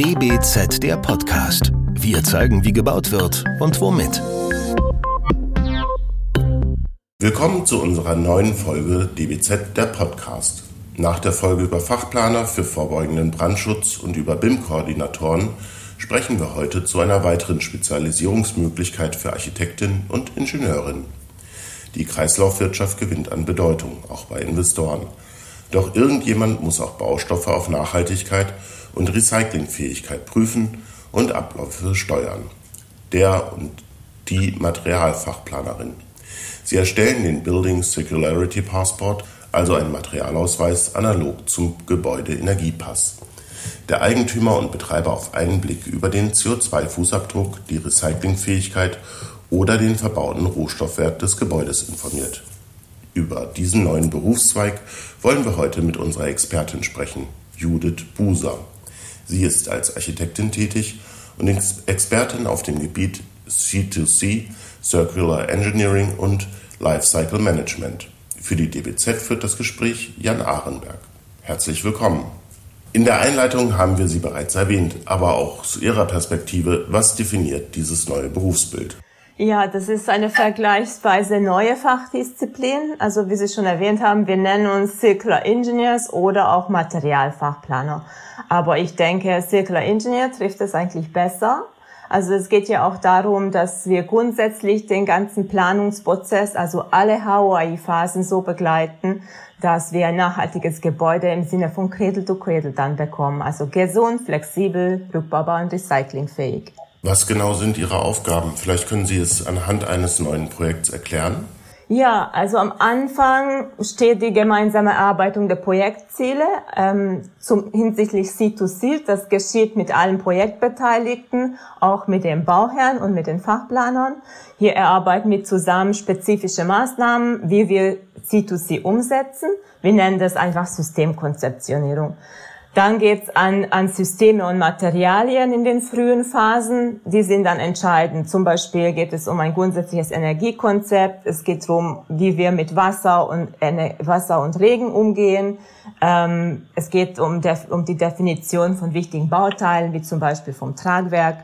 DBZ der Podcast. Wir zeigen, wie gebaut wird und womit. Willkommen zu unserer neuen Folge DBZ der Podcast. Nach der Folge über Fachplaner für vorbeugenden Brandschutz und über BIM-Koordinatoren sprechen wir heute zu einer weiteren Spezialisierungsmöglichkeit für Architektinnen und Ingenieurinnen. Die Kreislaufwirtschaft gewinnt an Bedeutung, auch bei Investoren. Doch irgendjemand muss auch Baustoffe auf Nachhaltigkeit und Recyclingfähigkeit prüfen und Abläufe steuern. Der und die Materialfachplanerin. Sie erstellen den Building Circularity Passport, also einen Materialausweis analog zum Gebäudeenergiepass. Der Eigentümer und Betreiber auf einen Blick über den CO2-Fußabdruck, die Recyclingfähigkeit oder den verbauten Rohstoffwert des Gebäudes informiert. Über diesen neuen Berufszweig wollen wir heute mit unserer Expertin sprechen, Judith Buser. Sie ist als Architektin tätig und Expertin auf dem Gebiet C2C, Circular Engineering und Lifecycle Management. Für die DBZ führt das Gespräch Jan Ahrenberg. Herzlich willkommen. In der Einleitung haben wir sie bereits erwähnt, aber auch zu Ihrer Perspektive, was definiert dieses neue Berufsbild? Ja, das ist eine vergleichsweise neue Fachdisziplin. Also wie Sie schon erwähnt haben, wir nennen uns Circular Engineers oder auch Materialfachplaner. Aber ich denke, Circular Engineer trifft es eigentlich besser. Also es geht ja auch darum, dass wir grundsätzlich den ganzen Planungsprozess, also alle HOI-Phasen so begleiten, dass wir ein nachhaltiges Gebäude im Sinne von Cradle to Cradle dann bekommen. Also gesund, flexibel, rückbaubar und recyclingfähig. Was genau sind Ihre Aufgaben? Vielleicht können Sie es anhand eines neuen Projekts erklären. Ja, also am Anfang steht die gemeinsame Erarbeitung der Projektziele ähm, zum, hinsichtlich C2C. Das geschieht mit allen Projektbeteiligten, auch mit den Bauherren und mit den Fachplanern. Hier erarbeiten wir zusammen spezifische Maßnahmen, wie wir C2C umsetzen. Wir nennen das einfach Systemkonzeptionierung. Dann geht's an, an Systeme und Materialien in den frühen Phasen. Die sind dann entscheidend. Zum Beispiel geht es um ein grundsätzliches Energiekonzept. Es geht darum, wie wir mit Wasser und, Wasser und Regen umgehen. Ähm, es geht um, um die Definition von wichtigen Bauteilen, wie zum Beispiel vom Tragwerk.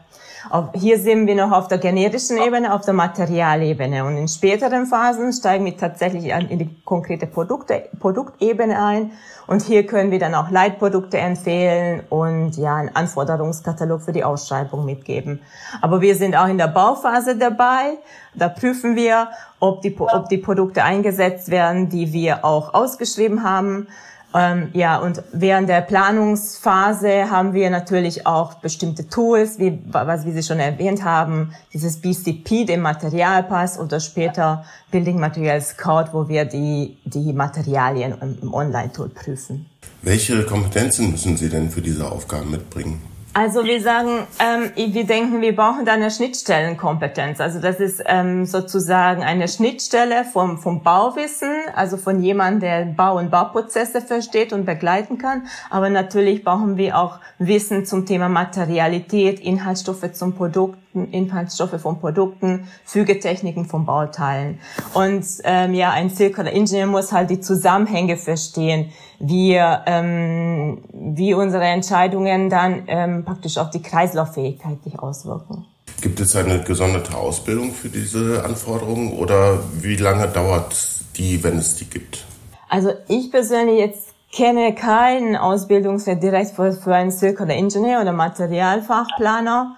Auf, hier sind wir noch auf der generischen Ebene, auf der Materialebene. Und in späteren Phasen steigen wir tatsächlich in die konkrete Produkte, Produktebene ein. Und hier können wir dann auch Leitprodukte empfehlen und ja, einen Anforderungskatalog für die Ausschreibung mitgeben. Aber wir sind auch in der Bauphase dabei. Da prüfen wir, ob die, ob die Produkte eingesetzt werden, die wir auch ausgeschrieben haben. Ähm, ja, und während der Planungsphase haben wir natürlich auch bestimmte Tools, wie, was wie Sie schon erwähnt haben, dieses BCP, den Materialpass oder später Building Materials Code, wo wir die, die Materialien im Online-Tool prüfen. Welche Kompetenzen müssen Sie denn für diese Aufgaben mitbringen? Also wir sagen, ähm, wir denken, wir brauchen da eine Schnittstellenkompetenz. Also das ist ähm, sozusagen eine Schnittstelle vom, vom Bauwissen, also von jemandem, der Bau- und Bauprozesse versteht und begleiten kann. Aber natürlich brauchen wir auch Wissen zum Thema Materialität, Inhaltsstoffe zum Produkt, Inhaltsstoffe von Produkten, Fügetechniken von Bauteilen. Und ähm, ja, ein Circular Engineer muss halt die Zusammenhänge verstehen, wie, ähm, wie unsere Entscheidungen dann ähm, praktisch auf die Kreislauffähigkeit sich auswirken. Gibt es eine gesonderte Ausbildung für diese Anforderungen oder wie lange dauert die, wenn es die gibt? Also ich persönlich jetzt kenne keinen Ausbildungsweg direkt für, für einen Circular Engineer oder Materialfachplaner.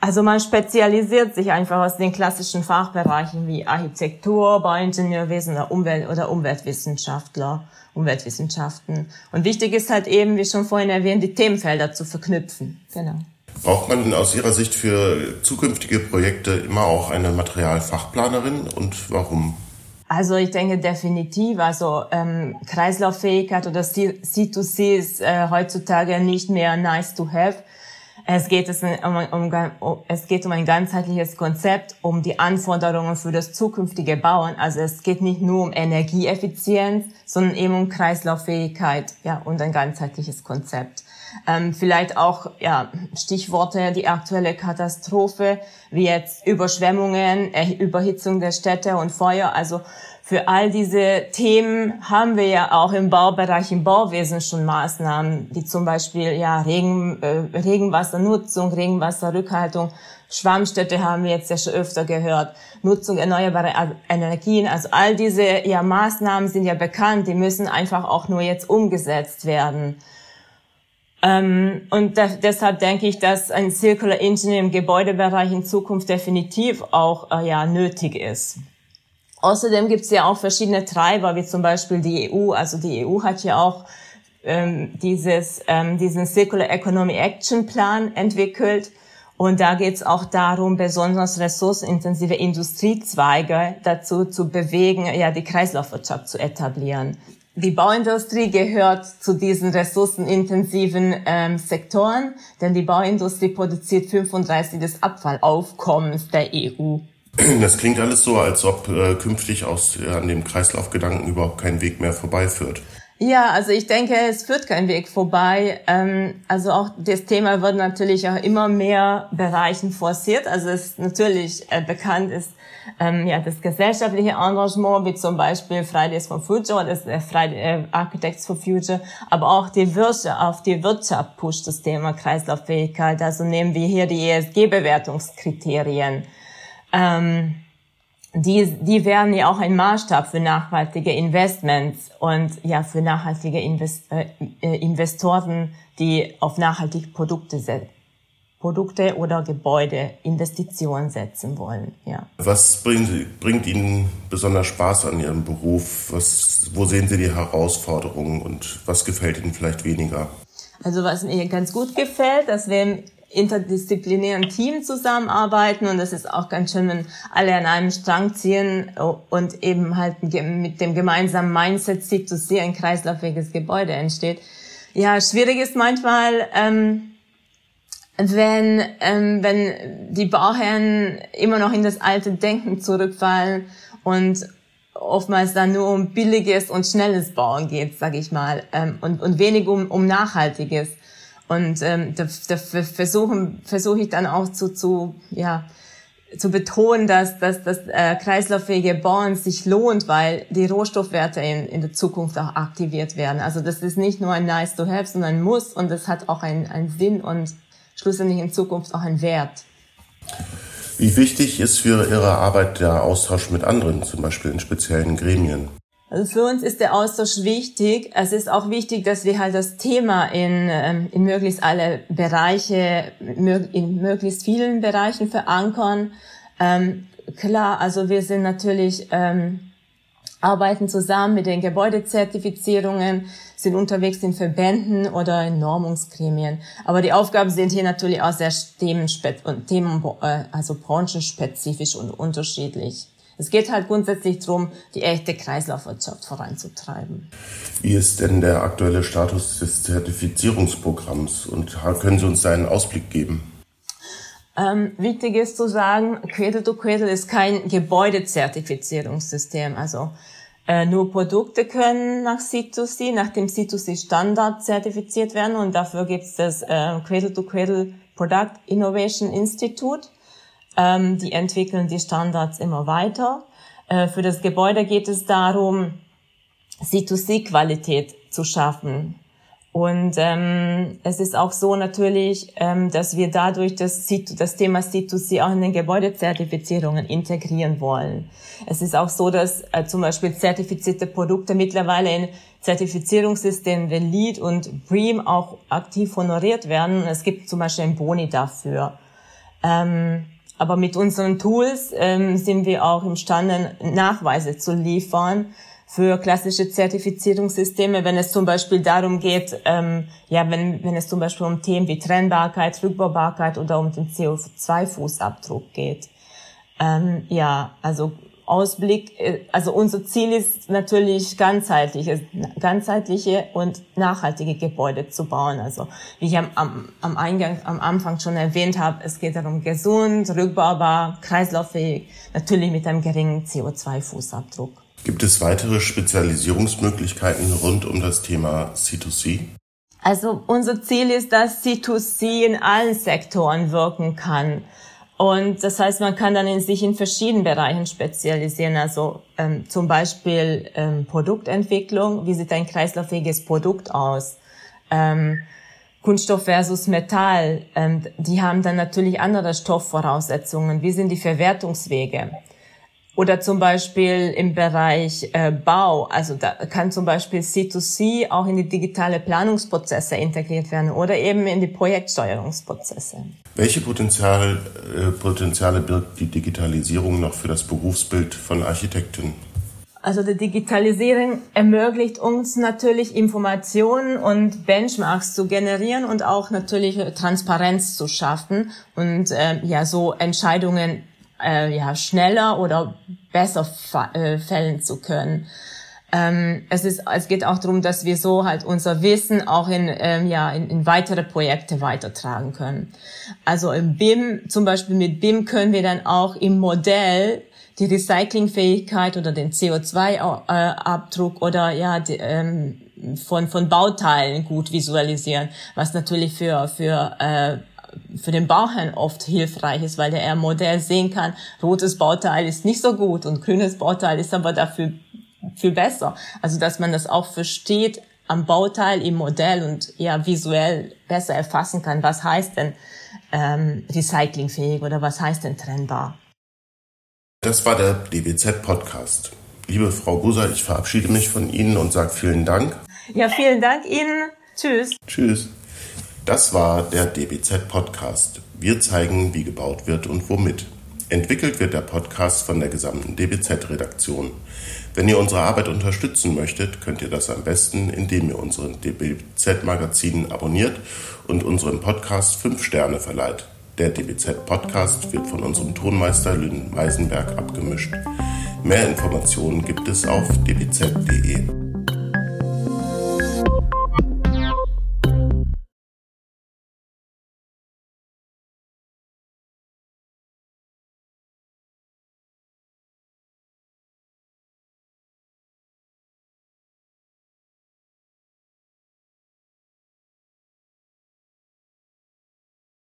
Also man spezialisiert sich einfach aus den klassischen Fachbereichen wie Architektur, Bauingenieurwesen oder Umwelt oder Umweltwissenschaftler, Umweltwissenschaften. Und wichtig ist halt eben, wie schon vorhin erwähnt, die Themenfelder zu verknüpfen. Genau. Braucht man aus Ihrer Sicht für zukünftige Projekte immer auch eine Materialfachplanerin und warum? Also ich denke definitiv, also ähm, Kreislauffähigkeit oder C2C ist äh, heutzutage nicht mehr nice to have, es geht, um, um, es geht um ein ganzheitliches Konzept, um die Anforderungen für das zukünftige Bauen. Also es geht nicht nur um Energieeffizienz, sondern eben um Kreislauffähigkeit ja, und ein ganzheitliches Konzept. Ähm, vielleicht auch ja, Stichworte, die aktuelle Katastrophe, wie jetzt Überschwemmungen, Überhitzung der Städte und Feuer. Also für all diese Themen haben wir ja auch im Baubereich, im Bauwesen schon Maßnahmen, wie zum Beispiel ja Regen, äh, Regenwassernutzung, Regenwasserrückhaltung, Schwammstädte haben wir jetzt ja schon öfter gehört, Nutzung erneuerbarer Energien. Also all diese ja, Maßnahmen sind ja bekannt, die müssen einfach auch nur jetzt umgesetzt werden. Ähm, und da, deshalb denke ich, dass ein Circular Engineering im Gebäudebereich in Zukunft definitiv auch äh, ja, nötig ist. Außerdem gibt es ja auch verschiedene Treiber, wie zum Beispiel die EU. Also die EU hat ja auch ähm, dieses, ähm, diesen Circular Economy Action Plan entwickelt. Und da geht es auch darum, besonders ressourcenintensive Industriezweige dazu zu bewegen, ja, die Kreislaufwirtschaft zu etablieren. Die Bauindustrie gehört zu diesen ressourcenintensiven ähm, Sektoren, denn die Bauindustrie produziert 35 des Abfallaufkommens der EU. Das klingt alles so, als ob äh, künftig aus äh, an dem Kreislaufgedanken überhaupt kein Weg mehr vorbeiführt. Ja, also ich denke, es führt kein Weg vorbei. Ähm, also auch das Thema wird natürlich auch immer mehr Bereichen forciert. Also es natürlich äh, bekannt ist ähm, ja das gesellschaftliche Engagement, wie zum Beispiel Fridays for Future oder äh, Friday, äh, Architects for Future, aber auch die Wirtschaft, auf die Wirtschaft pusht das Thema Kreislauffähigkeit. Also nehmen wir hier die ESG-Bewertungskriterien. Ähm, die, die werden ja auch ein Maßstab für nachhaltige Investments und ja für nachhaltige Invest, äh, äh Investoren, die auf nachhaltige Produkte Produkte oder Gebäude Investitionen setzen wollen. Ja. Was bringt, bringt Ihnen besonders Spaß an Ihrem Beruf? Was, wo sehen Sie die Herausforderungen und was gefällt Ihnen vielleicht weniger? Also was mir ganz gut gefällt, dass wir interdisziplinären Team zusammenarbeiten und das ist auch ganz schön, wenn alle an einem Strang ziehen und eben halt mit dem gemeinsamen Mindset sieht, dass hier ein kreislaufiges Gebäude entsteht. Ja, schwierig ist manchmal, ähm, wenn, ähm, wenn die Bauherren immer noch in das alte Denken zurückfallen und oftmals dann nur um billiges und schnelles Bauen geht, sage ich mal, ähm, und, und wenig um, um nachhaltiges. Und ähm, da, da versuchen versuche ich dann auch zu, zu ja zu betonen, dass, dass das äh, kreislauffähige Bauen sich lohnt, weil die Rohstoffwerte in, in der Zukunft auch aktiviert werden. Also das ist nicht nur ein Nice to Have, sondern ein Muss und das hat auch einen, einen Sinn und schlussendlich in Zukunft auch einen Wert. Wie wichtig ist für Ihre Arbeit der Austausch mit anderen, zum Beispiel in speziellen Gremien? Also für uns ist der Austausch wichtig. Es ist auch wichtig, dass wir halt das Thema in, ähm, in möglichst alle Bereiche, in möglichst vielen Bereichen verankern. Ähm, klar, also wir sind natürlich, ähm, arbeiten zusammen mit den Gebäudezertifizierungen, sind unterwegs in Verbänden oder in Normungsgremien. Aber die Aufgaben sind hier natürlich auch sehr themen, Themen äh, also branchenspezifisch und unterschiedlich. Es geht halt grundsätzlich darum, die echte Kreislaufwirtschaft voranzutreiben. Wie ist denn der aktuelle Status des Zertifizierungsprogramms und können Sie uns da einen Ausblick geben? Ähm, wichtig ist zu sagen, Cradle to Cradle ist kein Gebäudezertifizierungssystem. Also äh, nur Produkte können nach C2C, nach dem C2C-Standard zertifiziert werden und dafür gibt es das äh, Cradle to Cradle Product Innovation Institute. Ähm, die entwickeln die Standards immer weiter. Äh, für das Gebäude geht es darum, C2C-Qualität zu schaffen. Und ähm, es ist auch so natürlich, ähm, dass wir dadurch das, das Thema C2C auch in den Gebäudezertifizierungen integrieren wollen. Es ist auch so, dass äh, zum Beispiel zertifizierte Produkte mittlerweile in Zertifizierungssystemen wie LEED und BREEAM auch aktiv honoriert werden. Es gibt zum Beispiel ein Boni dafür. Ähm, aber mit unseren Tools ähm, sind wir auch imstande, Nachweise zu liefern für klassische Zertifizierungssysteme, wenn es zum Beispiel darum geht, ähm, ja, wenn, wenn es zum Beispiel um Themen wie Trennbarkeit, Rückbaubarkeit oder um den CO2-Fußabdruck geht. Ähm, ja, also Ausblick, äh, also unser Ziel ist natürlich ganzheitliche, ganzheitliche und nachhaltige Gebäude zu bauen. Also wie ich am, am, am Eingang, am Anfang schon erwähnt habe, es geht darum gesund, rückbaubar, kreislauffähig, natürlich mit einem geringen CO2-Fußabdruck. Gibt es weitere Spezialisierungsmöglichkeiten rund um das Thema C2C? Also unser Ziel ist, dass C2C in allen Sektoren wirken kann. Und das heißt, man kann dann in sich in verschiedenen Bereichen spezialisieren. Also ähm, zum Beispiel ähm, Produktentwicklung. Wie sieht ein kreislauffähiges Produkt aus? Ähm, Kunststoff versus Metall. Ähm, die haben dann natürlich andere Stoffvoraussetzungen. Wie sind die Verwertungswege? Oder zum Beispiel im Bereich äh, Bau, also da kann zum Beispiel C2C auch in die digitale Planungsprozesse integriert werden oder eben in die Projektsteuerungsprozesse. Welche Potenzial, äh, Potenziale birgt die Digitalisierung noch für das Berufsbild von Architekten? Also die Digitalisierung ermöglicht uns natürlich Informationen und Benchmarks zu generieren und auch natürlich Transparenz zu schaffen und äh, ja so Entscheidungen äh, ja, schneller oder besser äh, fällen zu können. Ähm, es, ist, es geht auch darum, dass wir so halt unser Wissen auch in, ähm, ja, in, in weitere Projekte weitertragen können. Also im BIM, zum Beispiel mit BIM können wir dann auch im Modell die Recyclingfähigkeit oder den CO2-Abdruck oder ja die, ähm, von von Bauteilen gut visualisieren, was natürlich für für äh, für den Bauherrn oft hilfreich ist, weil der er Modell sehen kann, rotes Bauteil ist nicht so gut und grünes Bauteil ist aber dafür viel besser. Also dass man das auch versteht am Bauteil im Modell und ja visuell besser erfassen kann, was heißt denn ähm, recyclingfähig oder was heißt denn trennbar. Das war der DBZ Podcast. Liebe Frau Buser, ich verabschiede mich von Ihnen und sage vielen Dank. Ja, vielen Dank Ihnen. Tschüss. Tschüss. Das war der DBZ Podcast. Wir zeigen, wie gebaut wird und womit. Entwickelt wird der Podcast von der gesamten DBZ-Redaktion. Wenn ihr unsere Arbeit unterstützen möchtet, könnt ihr das am besten, indem ihr unseren DBZ-Magazin abonniert und unseren Podcast 5 Sterne verleiht. Der DBZ-Podcast wird von unserem Tonmeister Lynn Meisenberg abgemischt. Mehr Informationen gibt es auf dbz.de.